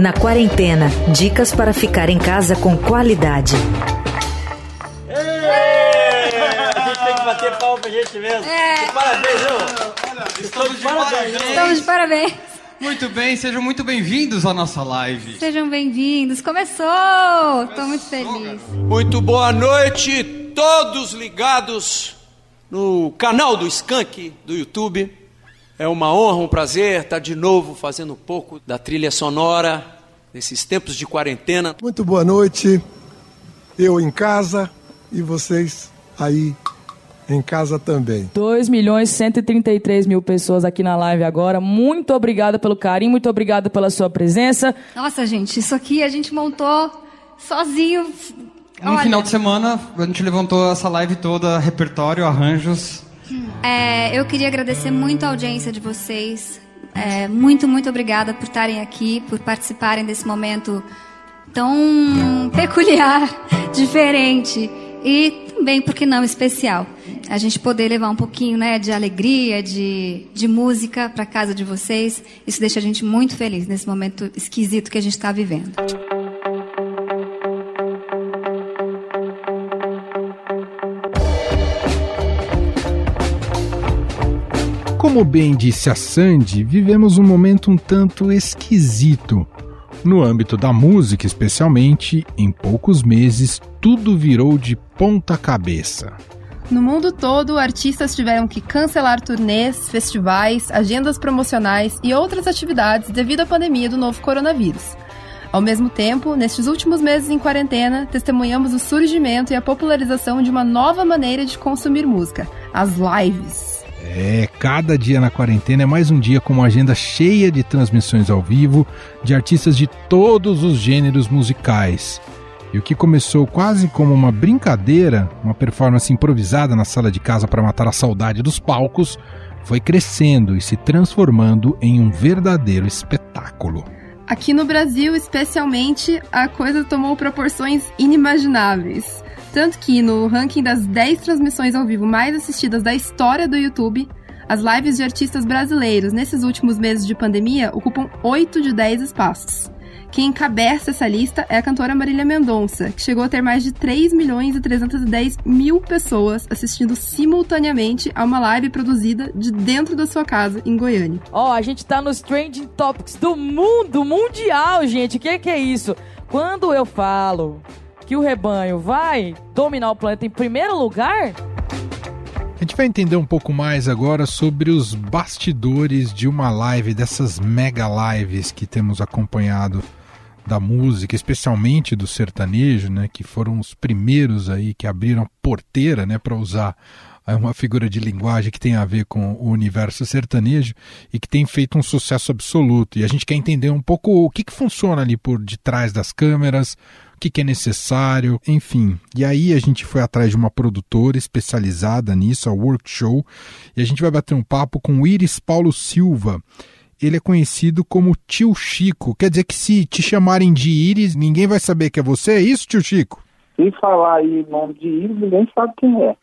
Na quarentena, dicas para ficar em casa com qualidade. A gente tem que bater palma pra gente mesmo. É. Parabéns, viu? Estamos de Parabéns. parabéns. Estamos de parabéns. Muito bem, sejam muito bem-vindos à nossa live. Sejam bem-vindos. Começou! Estou muito feliz. Muito boa noite, todos ligados no canal do Skank do YouTube. É uma honra, um prazer estar de novo fazendo um pouco da trilha sonora nesses tempos de quarentena. Muito boa noite. Eu em casa e vocês aí em casa também. 2 milhões e 133 mil pessoas aqui na live agora. Muito obrigada pelo carinho, muito obrigada pela sua presença. Nossa, gente, isso aqui a gente montou sozinho. No Olha, final de semana, a gente levantou essa live toda, repertório, arranjos. É, eu queria agradecer muito a audiência de vocês. É, muito, muito obrigada por estarem aqui, por participarem desse momento tão peculiar, diferente e também, por que não, especial. A gente poder levar um pouquinho né, de alegria, de, de música para casa de vocês. Isso deixa a gente muito feliz nesse momento esquisito que a gente está vivendo. Como bem disse a Sandy, vivemos um momento um tanto esquisito. No âmbito da música, especialmente, em poucos meses, tudo virou de ponta cabeça. No mundo todo, artistas tiveram que cancelar turnês, festivais, agendas promocionais e outras atividades devido à pandemia do novo coronavírus. Ao mesmo tempo, nestes últimos meses em quarentena, testemunhamos o surgimento e a popularização de uma nova maneira de consumir música, as lives. É, cada dia na quarentena é mais um dia com uma agenda cheia de transmissões ao vivo de artistas de todos os gêneros musicais. E o que começou quase como uma brincadeira, uma performance improvisada na sala de casa para matar a saudade dos palcos, foi crescendo e se transformando em um verdadeiro espetáculo. Aqui no Brasil, especialmente, a coisa tomou proporções inimagináveis. Tanto que no ranking das 10 transmissões ao vivo mais assistidas da história do YouTube, as lives de artistas brasileiros nesses últimos meses de pandemia ocupam 8 de 10 espaços. Quem encabeça essa lista é a cantora Marília Mendonça, que chegou a ter mais de 3 milhões e 310 mil pessoas assistindo simultaneamente a uma live produzida de dentro da sua casa, em Goiânia. Ó, a gente tá nos trending topics do mundo mundial, gente. O que, que é isso? Quando eu falo que o rebanho vai dominar o planeta em primeiro lugar, A gente vai entender um pouco mais agora sobre os bastidores de uma live, dessas mega lives que temos acompanhado da música, especialmente do sertanejo, né, que foram os primeiros aí que abriram a porteira, né, para usar é uma figura de linguagem que tem a ver com o universo sertanejo e que tem feito um sucesso absoluto. E a gente quer entender um pouco o que, que funciona ali por detrás das câmeras, o que, que é necessário, enfim. E aí a gente foi atrás de uma produtora especializada nisso, a Workshow, e a gente vai bater um papo com o Iris Paulo Silva. Ele é conhecido como Tio Chico. Quer dizer que se te chamarem de Iris, ninguém vai saber que é você, é isso, Tio Chico? Se falar aí nome de Iris, ninguém sabe quem é.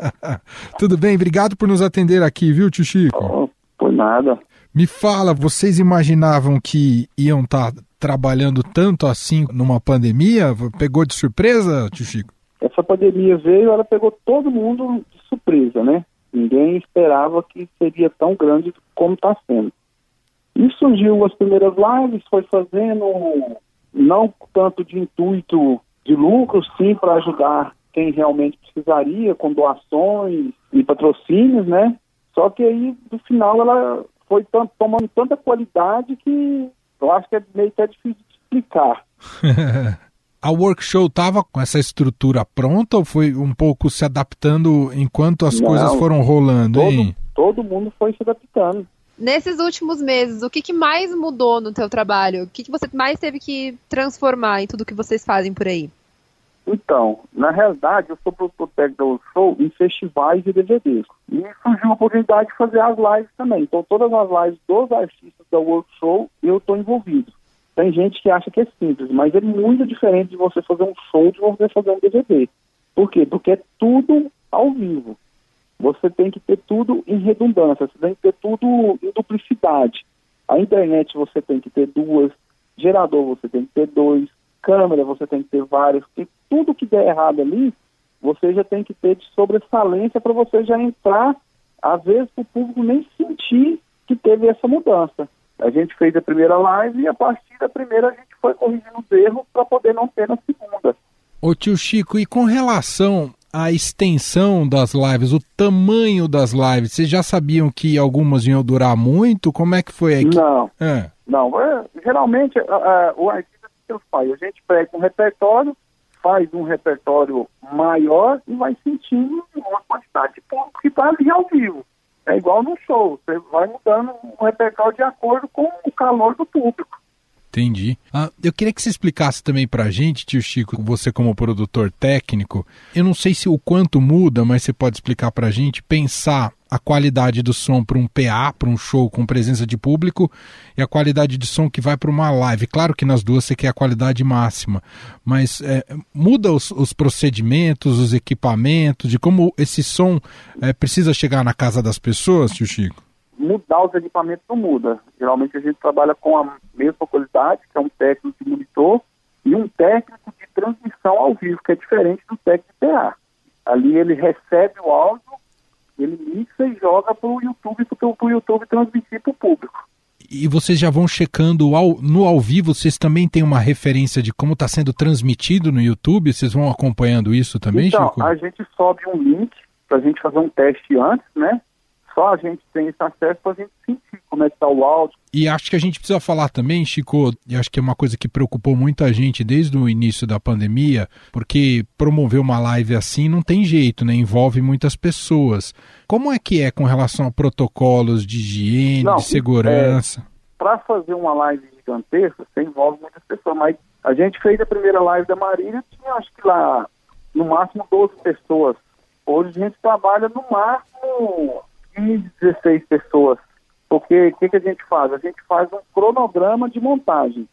Tudo bem, obrigado por nos atender aqui, viu, Tio Chico? Oh, por nada. Me fala, vocês imaginavam que iam estar trabalhando tanto assim numa pandemia? Pegou de surpresa, Tio Chico? Essa pandemia veio, ela pegou todo mundo de surpresa, né? Ninguém esperava que seria tão grande como está sendo. E surgiu as primeiras lives, foi fazendo não tanto de intuito de lucro, sim, para ajudar quem realmente precisaria, com doações e patrocínios, né? Só que aí, no final, ela foi tanto, tomando tanta qualidade que eu acho que é meio até difícil de explicar. A workshop estava com essa estrutura pronta ou foi um pouco se adaptando enquanto as Não, coisas foram rolando, hein? Todo, todo mundo foi se adaptando. Nesses últimos meses, o que, que mais mudou no teu trabalho? O que, que você mais teve que transformar em tudo que vocês fazem por aí? Então, na realidade, eu sou produtor técnico da show em festivais e DVDs. E surgiu a oportunidade de fazer as lives também. Então, todas as lives dos artistas da World Show, eu estou envolvido. Tem gente que acha que é simples, mas é muito diferente de você fazer um show de você fazer um DVD. Por quê? Porque é tudo ao vivo. Você tem que ter tudo em redundância, você tem que ter tudo em duplicidade. A internet você tem que ter duas, gerador você tem que ter dois, câmera você tem que ter várias, porque tudo que der errado ali, você já tem que ter de sobressalência para você já entrar, às vezes o público nem sentir que teve essa mudança. A gente fez a primeira live e a partir da primeira a gente foi corrigindo os erros para poder não ter na segunda. Ô tio Chico, e com relação à extensão das lives, o tamanho das lives, vocês já sabiam que algumas iam durar muito? Como é que foi aqui? Não, É. não. é, geralmente a- a- o artista que faz, a gente pega um repertório, faz um repertório maior e vai sentindo uma quantidade de público que está ali ao vivo. É igual no show, você vai mudando o repertório de acordo com o calor do público. Entendi. Ah, eu queria que você explicasse também pra gente, tio Chico, você como produtor técnico, eu não sei se o quanto muda, mas você pode explicar pra gente, pensar a qualidade do som para um PA, para um show com presença de público, e a qualidade de som que vai para uma live. Claro que nas duas você quer a qualidade máxima, mas é, muda os, os procedimentos, os equipamentos, de como esse som é, precisa chegar na casa das pessoas, tio Chico? Mudar os equipamentos não muda. Geralmente a gente trabalha com a mesma qualidade, que é um técnico de monitor, e um técnico de transmissão ao vivo, que é diferente do técnico de PA. Ali ele recebe o áudio, ele mixa e joga para o YouTube, para o YouTube transmitir para o público. E vocês já vão checando ao- no ao vivo, vocês também têm uma referência de como está sendo transmitido no YouTube? Vocês vão acompanhando isso também, então, Chico? a gente sobe um link para a gente fazer um teste antes, né? Só a gente tem esse acesso para a gente sentir como é que está o áudio. E acho que a gente precisa falar também, Chico, e acho que é uma coisa que preocupou muita gente desde o início da pandemia, porque promover uma live assim não tem jeito, né? Envolve muitas pessoas. Como é que é com relação a protocolos de higiene, Não, de segurança? Para fazer uma live gigantesca, você envolve muitas pessoas, mas a gente fez a primeira live da Marília, tinha acho que lá no máximo 12 pessoas. Hoje a gente trabalha no máximo 15, 16 pessoas. Porque o que, que a gente faz? A gente faz um cronograma de montagem.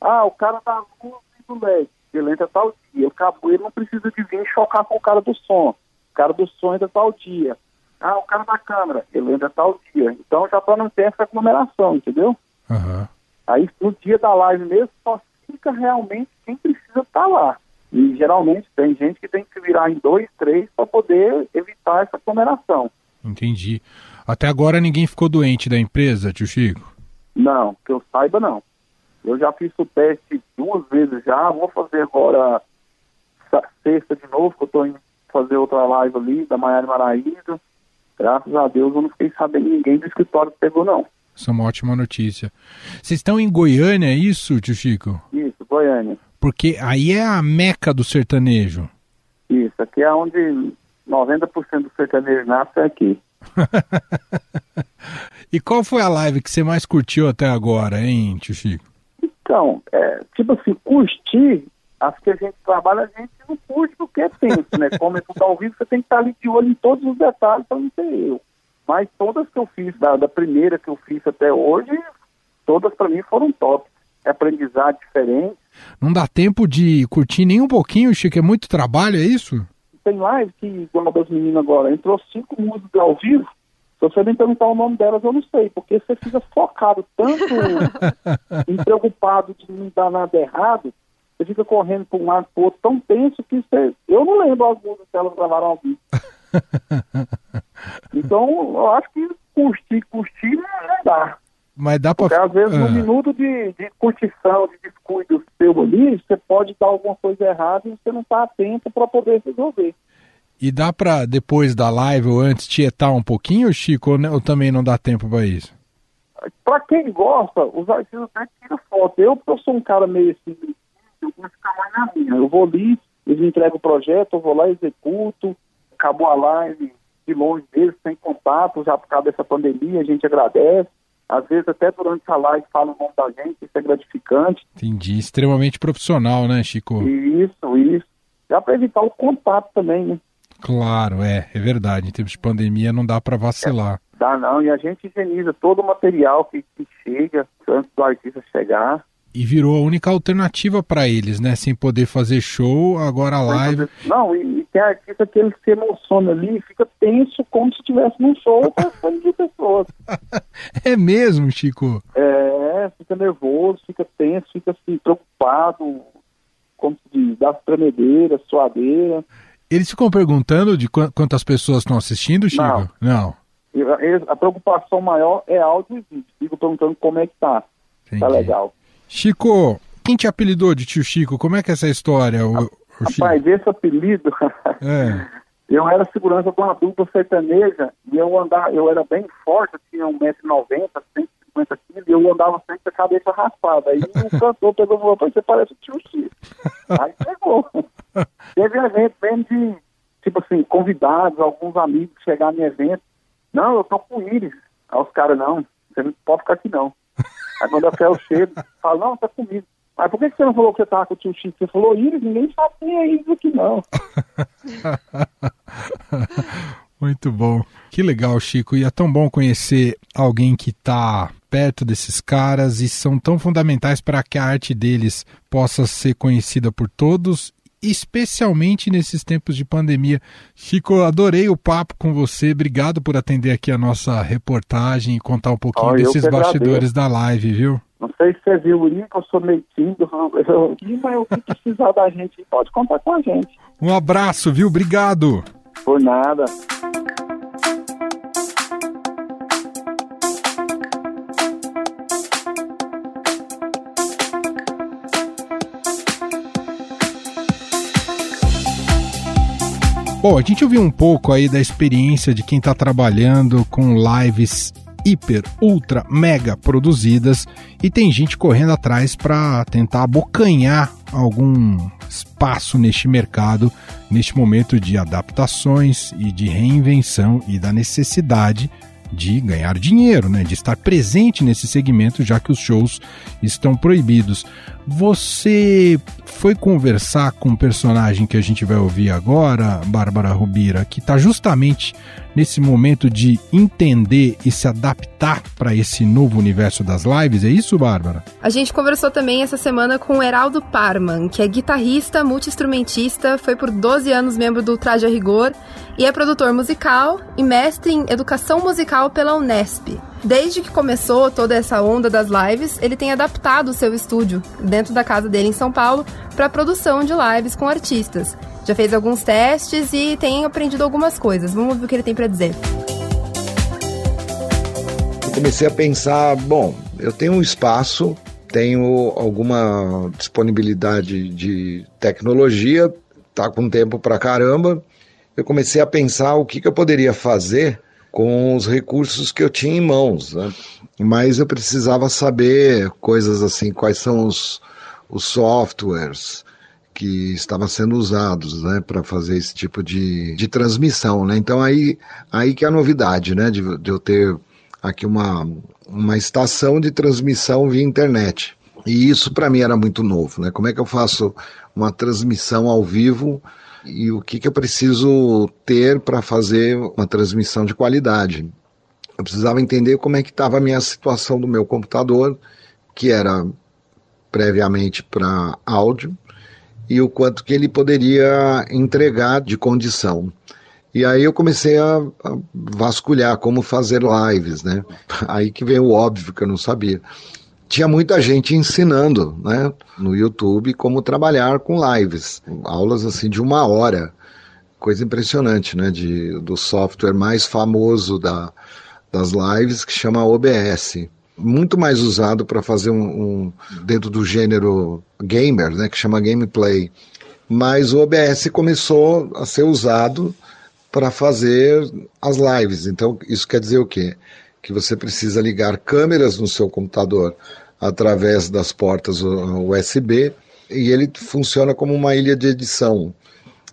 Ah, o cara da luz e do LED, ele entra tal dia. O cabo, ele não precisa de vir chocar com o cara do som. O cara do som entra tal dia. Ah, o cara da câmera, ele entra tal dia. Então já para não ter essa aglomeração, entendeu? Aham. Aí no dia da live mesmo só fica realmente quem precisa estar lá. E geralmente tem gente que tem que virar em dois, três para poder evitar essa aglomeração. Entendi. Até agora ninguém ficou doente da empresa, tio Chico? Não, que eu saiba não. Eu já fiz o teste duas vezes já, vou fazer agora sexta de novo, que eu estou indo fazer outra live ali da Maiara Maraíza. Graças a Deus eu não fiquei sabendo ninguém do escritório que pegou não. Isso é uma ótima notícia. Vocês estão em Goiânia, é isso, tio Chico? Isso, Goiânia. Porque aí é a meca do sertanejo. Isso, aqui é onde 90% do sertanejo nasce é aqui. E qual foi a live que você mais curtiu até agora, hein, tio Chico? Então, é, tipo assim, curtir, as que a gente trabalha, a gente não curte porque é tenso, né? Como é tudo ao vivo, você tem que estar ali de olho em todos os detalhes para não ser eu. Mas todas que eu fiz, da, da primeira que eu fiz até hoje, todas para mim foram top. É aprendizado diferente. Não dá tempo de curtir nem um pouquinho, Chico? É muito trabalho, é isso? Tem live que, igual a das meninas agora, entrou cinco músicas ao vivo. Se você me perguntar o nome delas, eu não sei, porque você fica focado tanto e preocupado de não dar nada errado, você fica correndo para um lado para outro tão tenso que você... eu não lembro as músicas que elas gravaram ao vivo. então, eu acho que curtir, curtir não dá. Mas dá pra... Porque às vezes, Ah. num minuto de, de curtição, de descuido seu ali, você pode dar alguma coisa errada e você não está atento para poder resolver. E dá pra, depois da live ou antes, tietar um pouquinho, Chico? Ou, ou também não dá tempo pra isso? Para quem gosta, os artistas até tiram foto. Eu, porque eu sou um cara meio assim, eu vou ficar mais na minha. Eu vou ali, eles entregam o projeto, eu vou lá, executo, acabou a live de longe deles, sem contato, já por causa dessa pandemia, a gente agradece. Às vezes até durante a live fala o nome da gente, isso é gratificante. Entendi. Extremamente profissional, né, Chico? Isso, isso. Já para evitar o contato também, né? Claro, é, é verdade. Em tempos de pandemia não dá pra vacilar. Dá não, e a gente higieniza todo o material que, que chega antes do artista chegar. E virou a única alternativa para eles, né? Sem poder fazer show, agora a live. Não, e, e tem artista que ele se emociona ali e fica tenso como se estivesse num show com de pessoas. é mesmo, Chico? É, fica nervoso, fica tenso, fica assim, preocupado, como se diz, dá tremedeira, suadeira. Eles ficam perguntando de quantas pessoas estão assistindo, Chico? Não. Não. A preocupação maior é áudio e vídeo. Fico perguntando como é que tá. Entendi. Tá legal. Chico, quem te apelidou de tio Chico? Como é que é essa história? O, o Rapaz, esse apelido. É. eu era segurança de uma dupla sertaneja e eu andava, eu era bem forte, tinha 1,90m, 150 quilos, e eu andava sempre com a cabeça raspada. Aí o cantor pegou e falou, você parece o tio Chico. Aí pegou. Teve evento mesmo de, tipo assim, convidados, alguns amigos chegaram no evento. Não, eu tô com o Íris. Aí os caras, não, você não pode ficar aqui não. Aí quando eu chego, fala, não, tá comigo. Mas por que você não falou que você tava com o tio Chico? Você falou Íris, ninguém quem é Íris aqui não. Muito bom. Que legal, Chico. E é tão bom conhecer alguém que está perto desses caras e são tão fundamentais para que a arte deles possa ser conhecida por todos especialmente nesses tempos de pandemia. Chico, adorei o papo com você. Obrigado por atender aqui a nossa reportagem e contar um pouquinho Oh, desses bastidores agradeço. da live, viu? Não sei se você viu o link, eu sou meio tímido, eu- mas o que precisar da gente, pode contar com a gente. Um abraço, viu? Obrigado. Por nada. Bom, a gente ouviu um pouco aí da experiência de quem está trabalhando com lives hiper, ultra, mega produzidas e tem gente correndo atrás para tentar abocanhar algum espaço neste mercado, neste momento de adaptações e de reinvenção e da necessidade de ganhar dinheiro, né? de estar presente nesse segmento, já que os shows estão proibidos. Você foi conversar com o personagem que a gente vai ouvir agora, Bárbara Rubira, que está justamente nesse momento de entender e se adaptar para esse novo universo das lives, é isso, Bárbara? A gente conversou também essa semana com o Heraldo Parman, que é guitarrista, multi-instrumentista, foi por 12 anos membro do Traje a Rigor e é produtor musical e mestre em educação musical pela Unesp. Desde que começou toda essa onda das lives, ele tem adaptado o seu estúdio dentro da casa dele em São Paulo para produção de lives com artistas. Já fez alguns testes e tem aprendido algumas coisas. Vamos ver o que ele tem para dizer. Eu comecei a pensar, bom, eu tenho um espaço, tenho alguma disponibilidade de tecnologia, tá com tempo pra caramba. Eu comecei a pensar o que, que eu poderia fazer com os recursos que eu tinha em mãos, né? Mas eu precisava saber coisas assim, quais são os, os softwares que estavam sendo usados, né, para fazer esse tipo de, de transmissão, né? Então aí, aí que é a novidade, né, de, de eu ter aqui uma, uma estação de transmissão via internet. E isso para mim era muito novo, né? Como é que eu faço uma transmissão ao vivo e o que, que eu preciso ter para fazer uma transmissão de qualidade? Eu precisava entender como é que estava a minha situação do meu computador, que era previamente para áudio, e o quanto que ele poderia entregar de condição. E aí eu comecei a, vasculhar como fazer lives, né? Aí que vem o óbvio que eu não sabia. Tinha muita gente ensinando, né, no YouTube como trabalhar com lives, aulas assim de uma hora, coisa impressionante, né, de, do software mais famoso da, das lives que chama OBS muito mais usado para fazer um, um, dentro do gênero gamer, né, que chama gameplay. Mas o OBS começou a ser usado para fazer as lives. Então isso quer dizer o quê? Que você precisa ligar câmeras no seu computador através das portas USB e ele funciona como uma ilha de edição.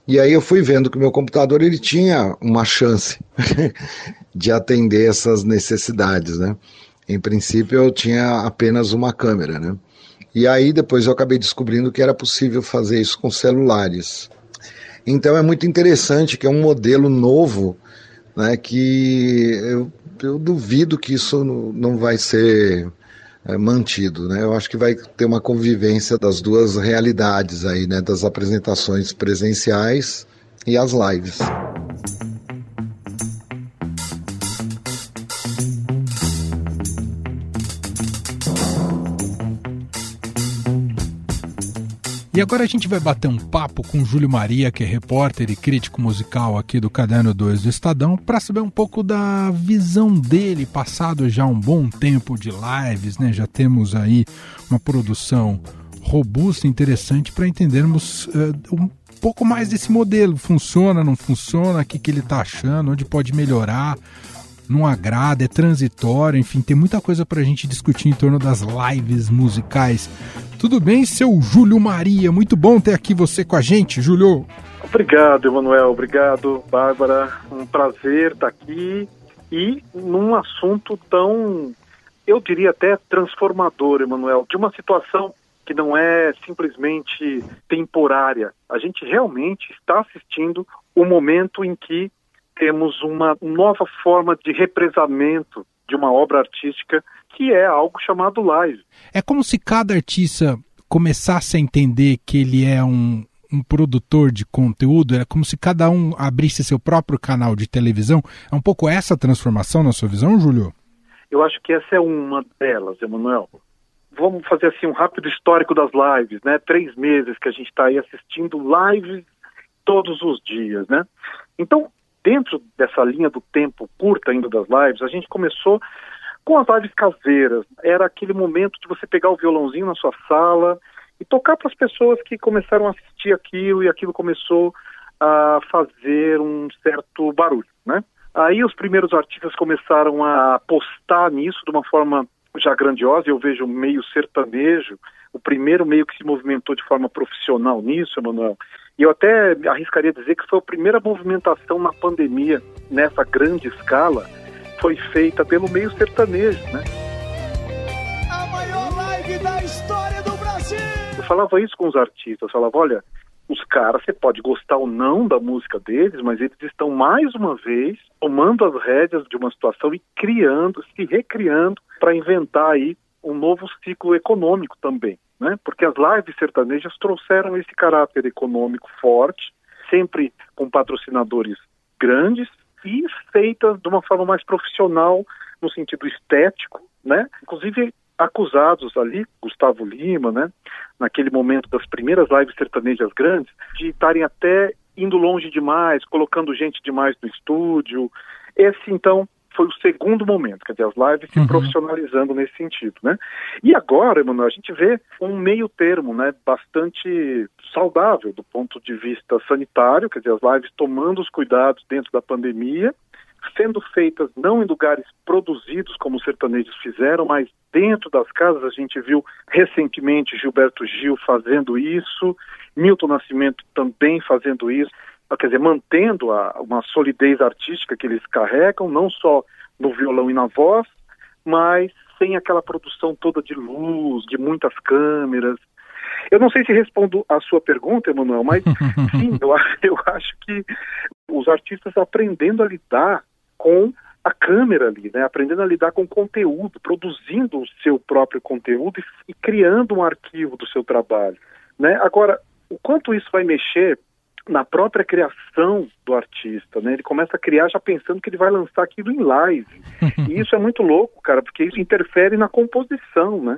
E aí eu fui vendo que meu computador ele tinha uma chance de atender essas necessidades, né? Em princípio eu tinha apenas uma câmera, né? E aí depois eu acabei descobrindo que era possível fazer isso com celulares. Então é muito interessante que é um modelo novo, né? Que eu, eu duvido que isso não vai ser é, mantido, né? Eu acho que vai ter uma convivência das duas realidades aí, né? Das apresentações presenciais e as lives. Agora a gente vai bater um papo com Júlio Maria, que é repórter e crítico musical aqui do Caderno 2 do Estadão, para saber um pouco da visão dele, passado já um bom tempo de lives, né? Já temos aí uma produção robusta, interessante para entendermos uh, um pouco mais desse modelo. Funciona, não funciona, o que, que ele está achando, onde pode melhorar não agrada, é transitório, enfim, tem muita coisa para a gente discutir em torno das lives musicais. Tudo bem, seu Júlio Maria? Muito bom ter aqui você com a gente, Júlio. Obrigado, Emanuel. Obrigado, Bárbara. Um prazer estar aqui e num assunto tão, eu diria até transformador, Emanuel, de uma situação que não é simplesmente temporária. A gente realmente está assistindo o momento em que temos uma nova forma de represamento de uma obra artística que é algo chamado live. É como se cada artista começasse a entender que ele é um, um produtor de conteúdo, é como se cada um abrisse seu próprio canal de televisão. É um pouco essa transformação na sua visão, Júlio? Eu acho que essa é uma delas, Emanuel. Vamos fazer assim um rápido histórico das lives, né? Três meses que a gente está aí assistindo lives todos os dias, né? Então, dentro dessa linha do tempo curta ainda das lives, a gente começou com as lives caseiras. Era aquele momento de você pegar o violãozinho na sua sala e tocar para as pessoas que começaram a assistir aquilo e aquilo começou a fazer um certo barulho, né? Aí os primeiros artistas começaram a apostar nisso de uma forma já grandiosa, eu vejo meio sertanejo, o primeiro meio que se movimentou de forma profissional nisso, Emanuel, e eu até arriscaria dizer que foi a primeira movimentação na pandemia, nessa grande escala, foi feita pelo meio sertanejo, né? A maior live da história do Brasil! Eu falava isso com os artistas, eu falava, olha, os caras, você pode gostar ou não da música deles, mas eles estão mais uma vez tomando as rédeas de uma situação e criando, se recriando para inventar aí um novo ciclo econômico também né? Porque as lives sertanejas trouxeram esse caráter econômico forte, sempre com patrocinadores grandes e feitas de uma forma mais profissional no sentido estético, né? Inclusive acusados ali, Gustavo Lima, né? Naquele momento das primeiras lives sertanejas grandes, de estarem até indo longe demais, colocando gente demais no estúdio. Esse então foi o segundo momento, quer dizer, as lives se uhum. profissionalizando nesse sentido, né? E agora, Emanuel, a gente vê um meio termo, né, bastante saudável do ponto de vista sanitário, quer dizer, as lives tomando os cuidados dentro da pandemia, sendo feitas não em lugares produzidos como os sertanejos fizeram, mas dentro das casas. A gente viu recentemente Gilberto Gil fazendo isso, Milton Nascimento também fazendo isso quer dizer, mantendo a, uma solidez artística que eles carregam, não só no violão e na voz, mas sem aquela produção toda de luz, de muitas câmeras. Eu não sei se respondo a sua pergunta, Emanuel, mas sim, eu, eu acho que os artistas aprendendo a lidar com a câmera ali, né? aprendendo a lidar com o conteúdo, produzindo o seu próprio conteúdo e, e criando um arquivo do seu trabalho. Né? Agora, o quanto isso vai mexer na própria criação do artista, né? Ele começa a criar já pensando que ele vai lançar aquilo em live. e isso é muito louco, cara, porque isso interfere na composição, né?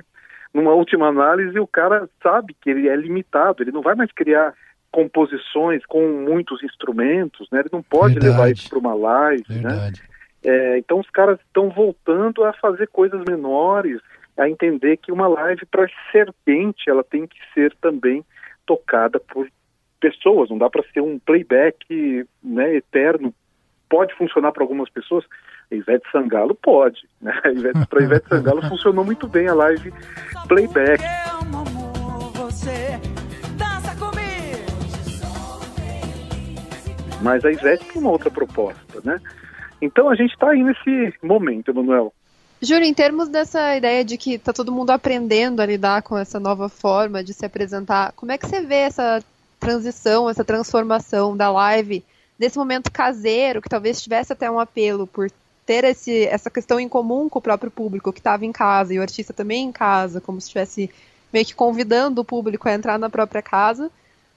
Numa última análise, o cara sabe que ele é limitado, ele não vai mais criar composições com muitos instrumentos, né? Ele não pode Verdade. levar isso para uma live, né? Verdade. né? É, então os caras estão voltando a fazer coisas menores, a entender que uma live para ser quente, ela tem que ser também tocada por pessoas, não dá para ser um playback né, eterno. Pode funcionar para algumas pessoas, a Ivete Sangalo pode. Né? Para Ivete Sangalo funcionou muito bem a live playback. Mas a Ivete tem uma outra proposta, né? Então a gente está aí nesse momento, Emanuel. Júlio, em termos dessa ideia de que está todo mundo aprendendo a lidar com essa nova forma de se apresentar, como é que você vê essa transição, essa transformação da live desse momento caseiro, que talvez tivesse até um apelo por ter esse, essa questão em comum com o próprio público que estava em casa e o artista também em casa, como se estivesse meio que convidando o público a entrar na própria casa,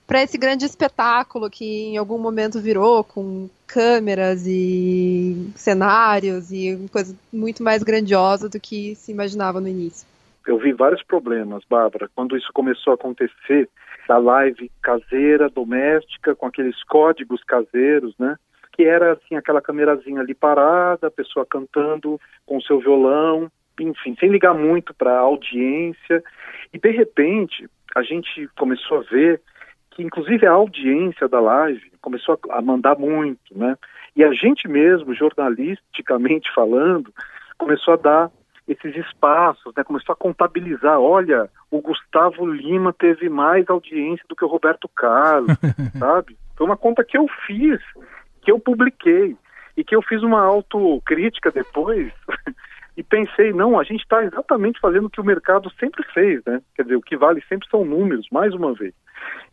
para esse grande espetáculo que em algum momento virou com câmeras e cenários e coisa muito mais grandiosa do que se imaginava no início. Eu vi vários problemas, Bárbara, quando isso começou a acontecer, da live caseira, doméstica, com aqueles códigos caseiros, né? Que era assim aquela câmerazinha ali parada, a pessoa cantando com seu violão, enfim, sem ligar muito para a audiência. E de repente, a gente começou a ver que inclusive a audiência da live começou a mandar muito, né? E a gente mesmo, jornalisticamente falando, começou a dar esses espaços, né? Começou a contabilizar, olha, o Gustavo Lima teve mais audiência do que o Roberto Carlos, sabe? Foi uma conta que eu fiz, que eu publiquei e que eu fiz uma autocrítica depois e pensei, não, a gente está exatamente fazendo o que o mercado sempre fez, né? Quer dizer, o que vale sempre são números, mais uma vez.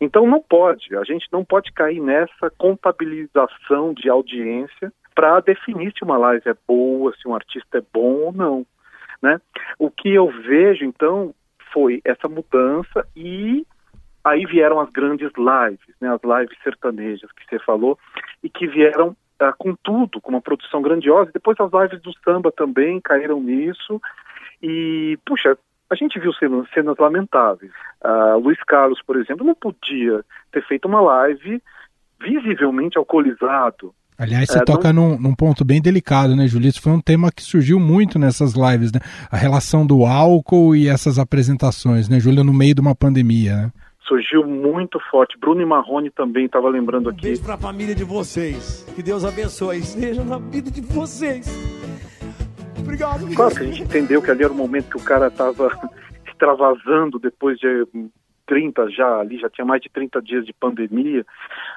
Então não pode, a gente não pode cair nessa contabilização de audiência para definir se uma live é boa, se um artista é bom ou não, né? O que eu vejo então foi essa mudança e aí vieram as grandes lives, né? As lives sertanejas que você falou e que vieram uh, com tudo, com uma produção grandiosa. Depois as lives do samba também caíram nisso e puxa, a gente viu cenas, lamentáveis. Uh, Luiz Carlos, por exemplo, não podia ter feito uma live visivelmente alcoolizado. Aliás, você é, toca não... num, num, ponto bem delicado, né, Julito? Foi um tema que surgiu muito nessas lives, né? A relação do álcool e essas apresentações, né, Júlia, no meio de uma pandemia, né? Surgiu muito forte. Bruno e Marrone também estava lembrando aqui. Um beijo para a família de vocês. Que Deus abençoe. Esteja na vida de vocês. Obrigado. Claro que a gente entendeu que ali era o momento que o cara estava extravasando depois de 30 já, ali já tinha mais de 30 dias de pandemia,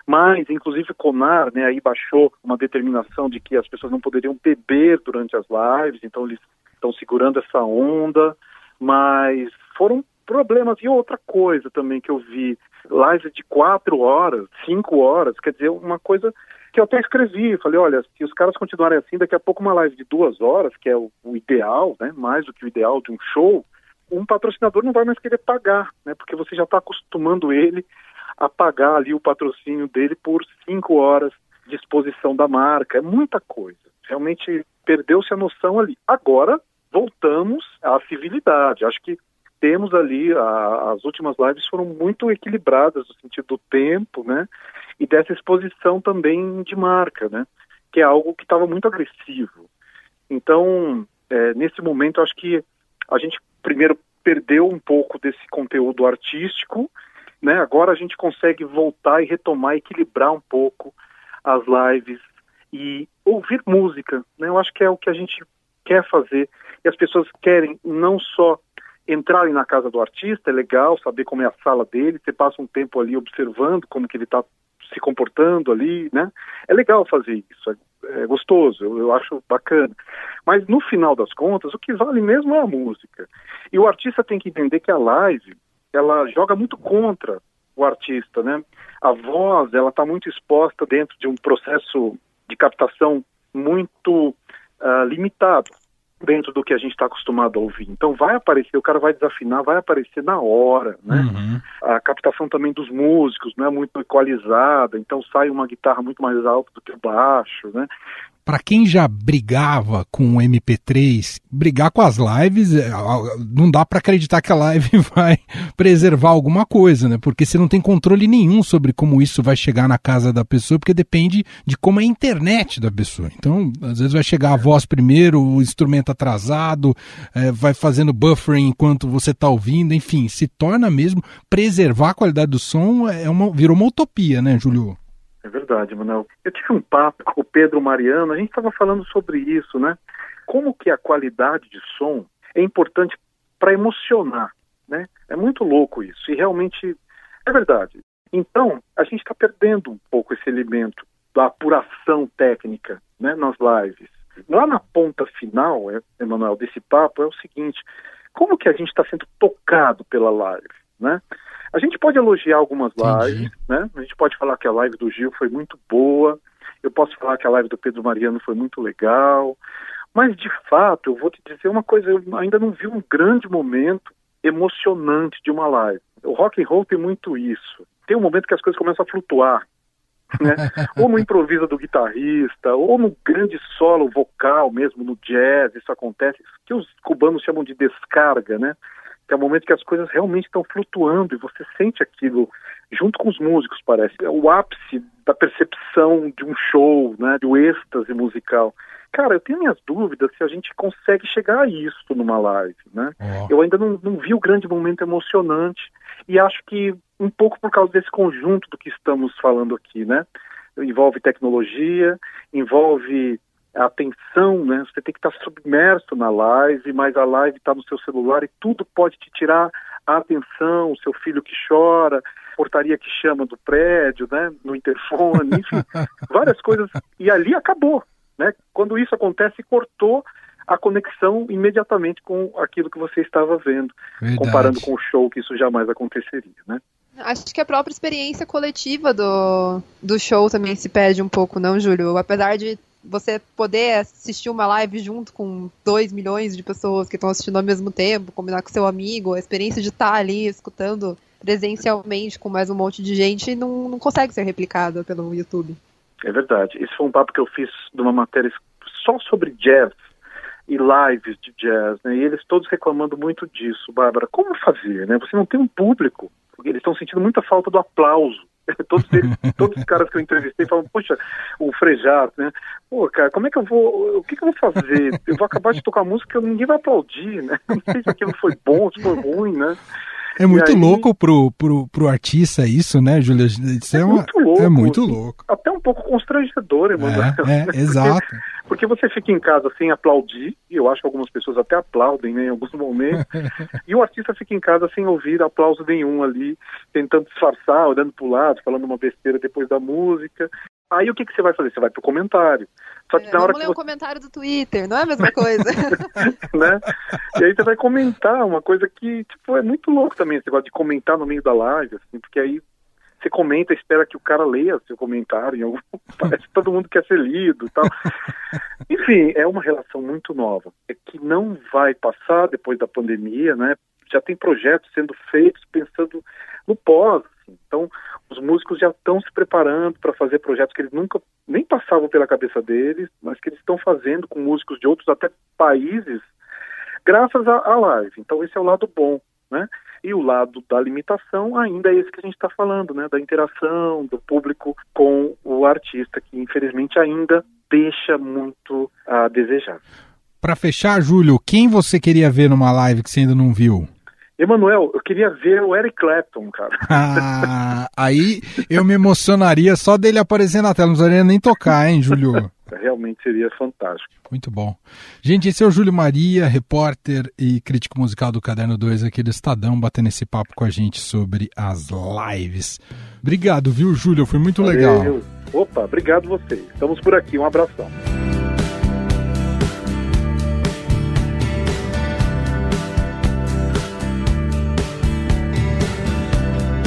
mas inclusive o Conar, né, aí baixou uma determinação de que as pessoas não poderiam beber durante as lives, então eles estão segurando essa onda, mas foram problemas. E outra coisa também que eu vi, lives de quatro horas, cinco horas, quer dizer, uma coisa que eu até escrevi, falei, olha, se os caras continuarem assim, daqui a pouco uma live de duas horas, que é o, o ideal, né, mais do que o ideal de um show, um patrocinador não vai mais querer pagar, né, porque você já está acostumando ele a pagar ali o patrocínio dele por cinco horas de exposição da marca, é muita coisa. Realmente perdeu-se a noção ali. Agora voltamos à civilidade. Acho que temos ali a, as últimas lives foram muito equilibradas no sentido do tempo, né? E dessa exposição também de marca, né? Que é algo que estava muito agressivo. Então, é, nesse momento, acho que a gente primeiro perdeu um pouco desse conteúdo artístico, né? Agora a gente consegue voltar e retomar, equilibrar um pouco as lives e ouvir música, né? Eu acho que é o que a gente quer fazer e as pessoas querem não só entrarem na casa do artista, é legal saber como é a sala dele, você passa um tempo ali observando como que ele está se comportando ali, né? É legal fazer isso, é, é gostoso, eu, eu, acho bacana. Mas no final das contas, o que vale mesmo é a música. E o artista tem que entender que a live, ela joga muito contra o artista, né? A voz, ela está muito exposta dentro de um processo de captação muito uh, limitado dentro do que a gente está acostumado a ouvir. Então vai aparecer, o cara vai desafinar, vai aparecer na hora, né? Uhum. A captação também dos músicos não é muito equalizada, então sai uma guitarra muito mais alta do que o baixo, né? Para quem já brigava com o MP3, brigar com as lives, é, não dá para acreditar que a live vai preservar alguma coisa, né? Porque você não tem controle nenhum sobre como isso vai chegar na casa da pessoa, porque depende de como é a internet da pessoa. Então, às vezes vai chegar a voz primeiro, o instrumento atrasado, é, vai fazendo buffering enquanto você está ouvindo, enfim, se torna mesmo preservar a qualidade do som é uma, virou uma utopia, né, Júlio? É verdade, Manuel. Eu tive um papo com o Pedro Mariano, a gente estava falando sobre isso, né? Como que a qualidade de som é importante para emocionar, né? É muito louco isso, e realmente é verdade. Então, a gente está perdendo um pouco esse elemento da apuração técnica né, nas lives. Lá na ponta final, é, Emanuel, desse papo é o seguinte, como que a gente está sendo tocado pela live, né? A gente pode elogiar algumas lives, Entendi. né? A gente pode falar que a live do Gil foi muito boa Eu posso falar que a live do Pedro Mariano foi muito legal. Mas, de fato, eu vou te dizer uma coisa, eu ainda não vi um grande momento emocionante de uma live. O rock and roll tem muito isso. Tem um momento que as coisas começam a flutuar. Né? ou no improviso do guitarrista, ou no grande solo vocal mesmo, no jazz, isso acontece, que os cubanos chamam de descarga, né? Que é o momento que as coisas realmente estão flutuando e você sente aquilo junto com os músicos, parece. É o ápice da percepção de um show, né? Do êxtase musical. Cara, eu tenho minhas dúvidas se a gente consegue chegar a isso numa live, né? Oh. Eu ainda não, não vi o grande momento emocionante e acho que um pouco por causa desse conjunto do que estamos falando aqui, né? Envolve tecnologia, envolve atenção, né? Você tem que estar submerso na live, mas a live está no seu celular e tudo pode te tirar a atenção, o seu filho que chora, portaria que chama do prédio, né? No interfone, enfim, várias coisas. E ali acabou, né? Quando isso acontece, cortou a conexão imediatamente com aquilo que você estava vendo, Verdade. comparando com o show que isso jamais aconteceria, né? Acho que a própria experiência coletiva do, do show também se perde um pouco, não, Júlio? Apesar de você poder assistir uma live junto com 2 milhões de pessoas que estão assistindo ao mesmo tempo, combinar com seu amigo, a experiência de estar ali escutando presencialmente com mais um monte de gente não, não consegue ser replicada pelo YouTube. É verdade. Esse foi um papo que eu fiz de uma matéria só sobre jazz e lives de jazz, né? E eles todos reclamando muito disso, Bárbara. Como fazer, né? Você não tem um público, eles estão sentindo muita falta do aplauso. todos, eles, todos os caras que eu entrevistei falam, poxa, o Frejat, né? Pô, cara, como é que eu vou, o que, que eu vou fazer? Eu vou acabar de tocar música que ninguém vai aplaudir, né? Não sei se aquilo foi bom, se foi ruim, né? É muito aí... louco pro, pro, pro artista isso, né, Júlia? Isso é, é, uma... muito louco. É muito louco. Até um pouco constrangedor, Emanuel. É, é exato. Porque, porque, você fica em casa sem aplaudir, e eu acho que algumas pessoas até aplaudem né, em alguns momentos, e o artista fica em casa sem ouvir aplauso nenhum ali, tentando disfarçar, olhando pro lado, falando uma besteira depois da música. Aí o que, que você vai fazer? Você vai pro comentário. Só que é, na hora que ler você... um comentário do Twitter, não é a mesma coisa. né? E aí você vai comentar uma coisa que, tipo, é muito louco também, esse negócio de comentar no meio da live, assim, porque aí você comenta, espera que o cara leia seu comentário, em algum... parece que todo mundo quer ser lido tal. Enfim, é uma relação muito nova, é que não vai passar depois da pandemia, né? Já tem projetos sendo feitos pensando no pós, assim. Então, os músicos já estão se preparando para fazer projetos que eles nunca nem passavam pela cabeça deles, mas que eles estão fazendo com músicos de outros até países, graças à live. Então, esse é o lado bom, né? E o lado da limitação ainda é esse que a gente está falando, né? Da interação do público com o artista, que infelizmente ainda deixa muito a desejar. Para fechar, Júlio, quem você queria ver numa live que você ainda não viu? Emanuel, eu queria ver o Eric Clapton, cara. Ah, aí eu me emocionaria só dele aparecer na tela, não precisaria nem tocar, hein, Júlio? Realmente seria fantástico. Muito bom. Gente, esse é o Júlio Maria, repórter e crítico musical do Caderno 2 aqui do Estadão, batendo esse papo com a gente sobre as lives. Obrigado, viu, Júlio? Foi muito Valeu. legal. Opa, obrigado vocês. Estamos por aqui. Um abração.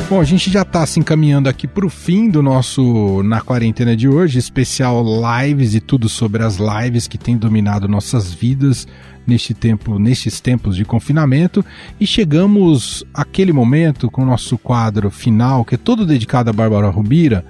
Bom, a gente já está se encaminhando aqui para o fim do nosso Na Quarentena de hoje, especial lives e tudo sobre as lives que têm dominado nossas vidas neste tempo, nestes tempos de confinamento. E chegamos àquele momento com o nosso quadro final, que é todo dedicado a Bárbara Rubira,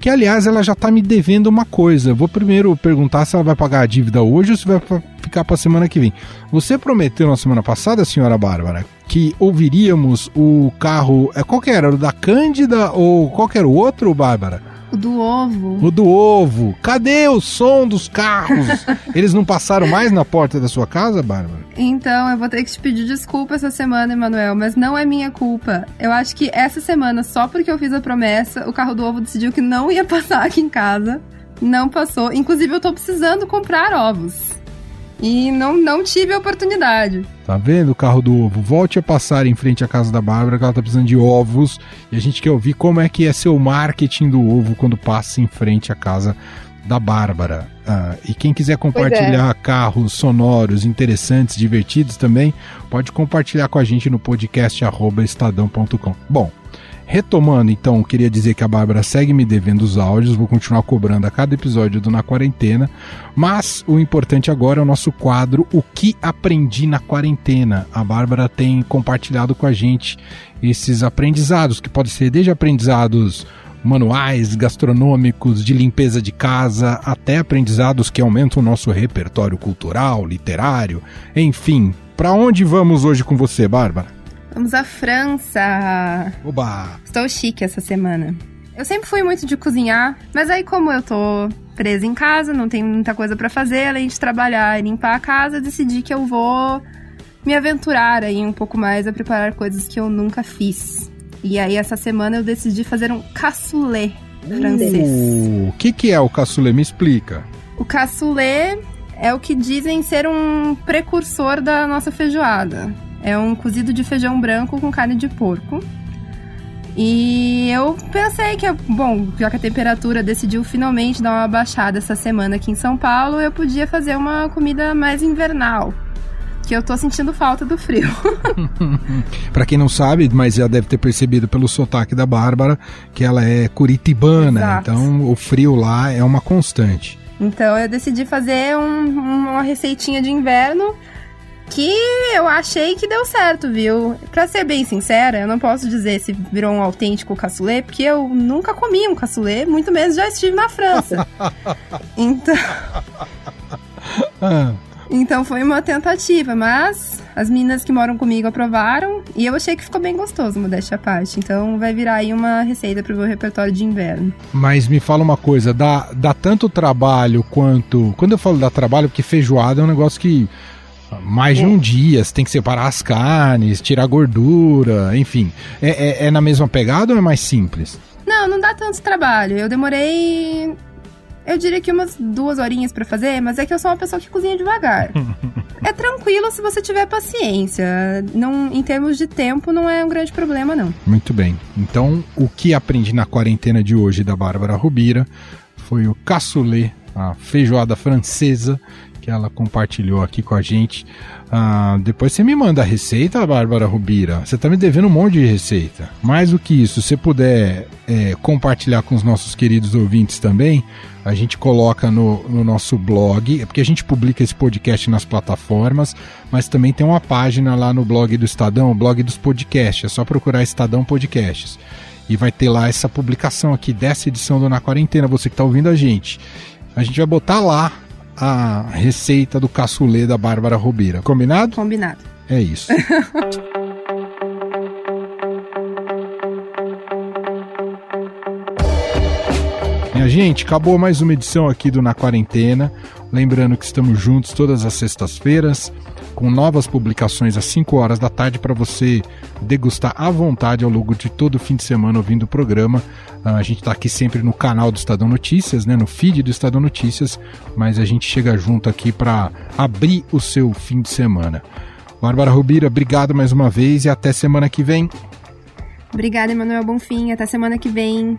que aliás ela já está me devendo uma coisa. Vou primeiro perguntar se ela vai pagar a dívida hoje ou se vai ficar para semana que vem. Você prometeu na semana passada, senhora Bárbara, que ouviríamos o carro. É, qual que era? O da Cândida ou qual que era o outro, Bárbara? O do ovo. O do ovo. Cadê o som dos carros? Eles não passaram mais na porta da sua casa, Bárbara? Então, eu vou ter que te pedir desculpa essa semana, Emanuel, mas não é minha culpa. Eu acho que essa semana, só porque eu fiz a promessa, o carro do ovo decidiu que não ia passar aqui em casa. Não passou. Inclusive, eu tô precisando comprar ovos. E não, não tive a oportunidade. Tá vendo o carro do ovo? Volte a passar em frente à casa da Bárbara, que ela tá precisando de ovos. E a gente quer ouvir como é que é seu marketing do ovo quando passa em frente à casa da Bárbara. Ah, e quem quiser compartilhar é. carros sonoros interessantes, divertidos também, pode compartilhar com a gente no podcast estadão.com. Bom, Retomando, então, queria dizer que a Bárbara segue me devendo os áudios, vou continuar cobrando a cada episódio do Na Quarentena, mas o importante agora é o nosso quadro O que aprendi na quarentena. A Bárbara tem compartilhado com a gente esses aprendizados, que podem ser desde aprendizados manuais, gastronômicos, de limpeza de casa, até aprendizados que aumentam o nosso repertório cultural, literário, enfim. Para onde vamos hoje com você, Bárbara? Vamos à França. Oba! Estou chique essa semana. Eu sempre fui muito de cozinhar, mas aí como eu tô presa em casa, não tenho muita coisa para fazer, além de trabalhar e limpar a casa, decidi que eu vou me aventurar aí um pouco mais a preparar coisas que eu nunca fiz. E aí essa semana eu decidi fazer um cassoulet francês. O que, que é o cassoulet? Me explica. O cassoulet é o que dizem ser um precursor da nossa feijoada. É um cozido de feijão branco com carne de porco. E eu pensei que, bom, já que a temperatura decidiu finalmente dar uma baixada essa semana aqui em São Paulo, eu podia fazer uma comida mais invernal. Que eu tô sentindo falta do frio. Para quem não sabe, mas já deve ter percebido pelo sotaque da Bárbara, que ela é curitibana, Exato. então o frio lá é uma constante. Então eu decidi fazer um- uma receitinha de inverno que eu achei que deu certo, viu? Pra ser bem sincera, eu não posso dizer se virou um autêntico cassoulet, porque eu nunca comi um cassoulet, muito menos já estive na França. então, Ah, então foi uma tentativa, mas as meninas que moram comigo aprovaram e eu achei que ficou bem gostoso, modéstia à parte. Então vai virar aí uma receita pro meu repertório de inverno. mas me fala uma coisa, dá, dá tanto trabalho quanto. Quando eu falo dá trabalho, porque feijoada é um negócio que. Mais de um dia, você tem que separar as carnes, tirar a gordura, enfim. É, é, é na mesma pegada ou é mais simples? Não, não dá tanto trabalho. Eu demorei. Eu diria que umas duas horinhas pra fazer, mas é que eu sou uma pessoa que cozinha devagar. é tranquilo se você tiver paciência. Não, em termos de tempo, não é um grande problema, não. Muito bem. Então, o que aprendi na quarentena de hoje da Bárbara Rubira foi o cassoulet, a feijoada francesa, que ela compartilhou aqui com a gente. Ah, depois você me manda a receita, Bárbara Rubira. Você tá me devendo um monte de receita. Mais do que isso, se puder é, compartilhar com os nossos queridos ouvintes também, a gente coloca no, no nosso blog, é porque a gente publica esse podcast nas plataformas, mas também tem uma página lá no blog do Estadão, o blog dos podcasts. É só procurar Estadão Podcasts. E vai ter lá essa publicação aqui dessa edição do Na Quarentena, você que está ouvindo a gente. A gente vai botar lá a receita do cassoulet da Bárbara Rubira. Combinado? Combinado. É isso. Minha gente, acabou mais uma edição aqui do Na Quarentena. Lembrando que estamos juntos todas as sextas-feiras, com novas publicações às 5 horas da tarde para você degustar à vontade ao longo de todo o fim de semana ouvindo o programa. Ah, a gente está aqui sempre no canal do Estadão Notícias, né, no feed do Estadão Notícias, mas a gente chega junto aqui para abrir o seu fim de semana. Bárbara Rubira, obrigado mais uma vez e até semana que vem. Obrigada, Emanuel Bonfim. Até semana que vem.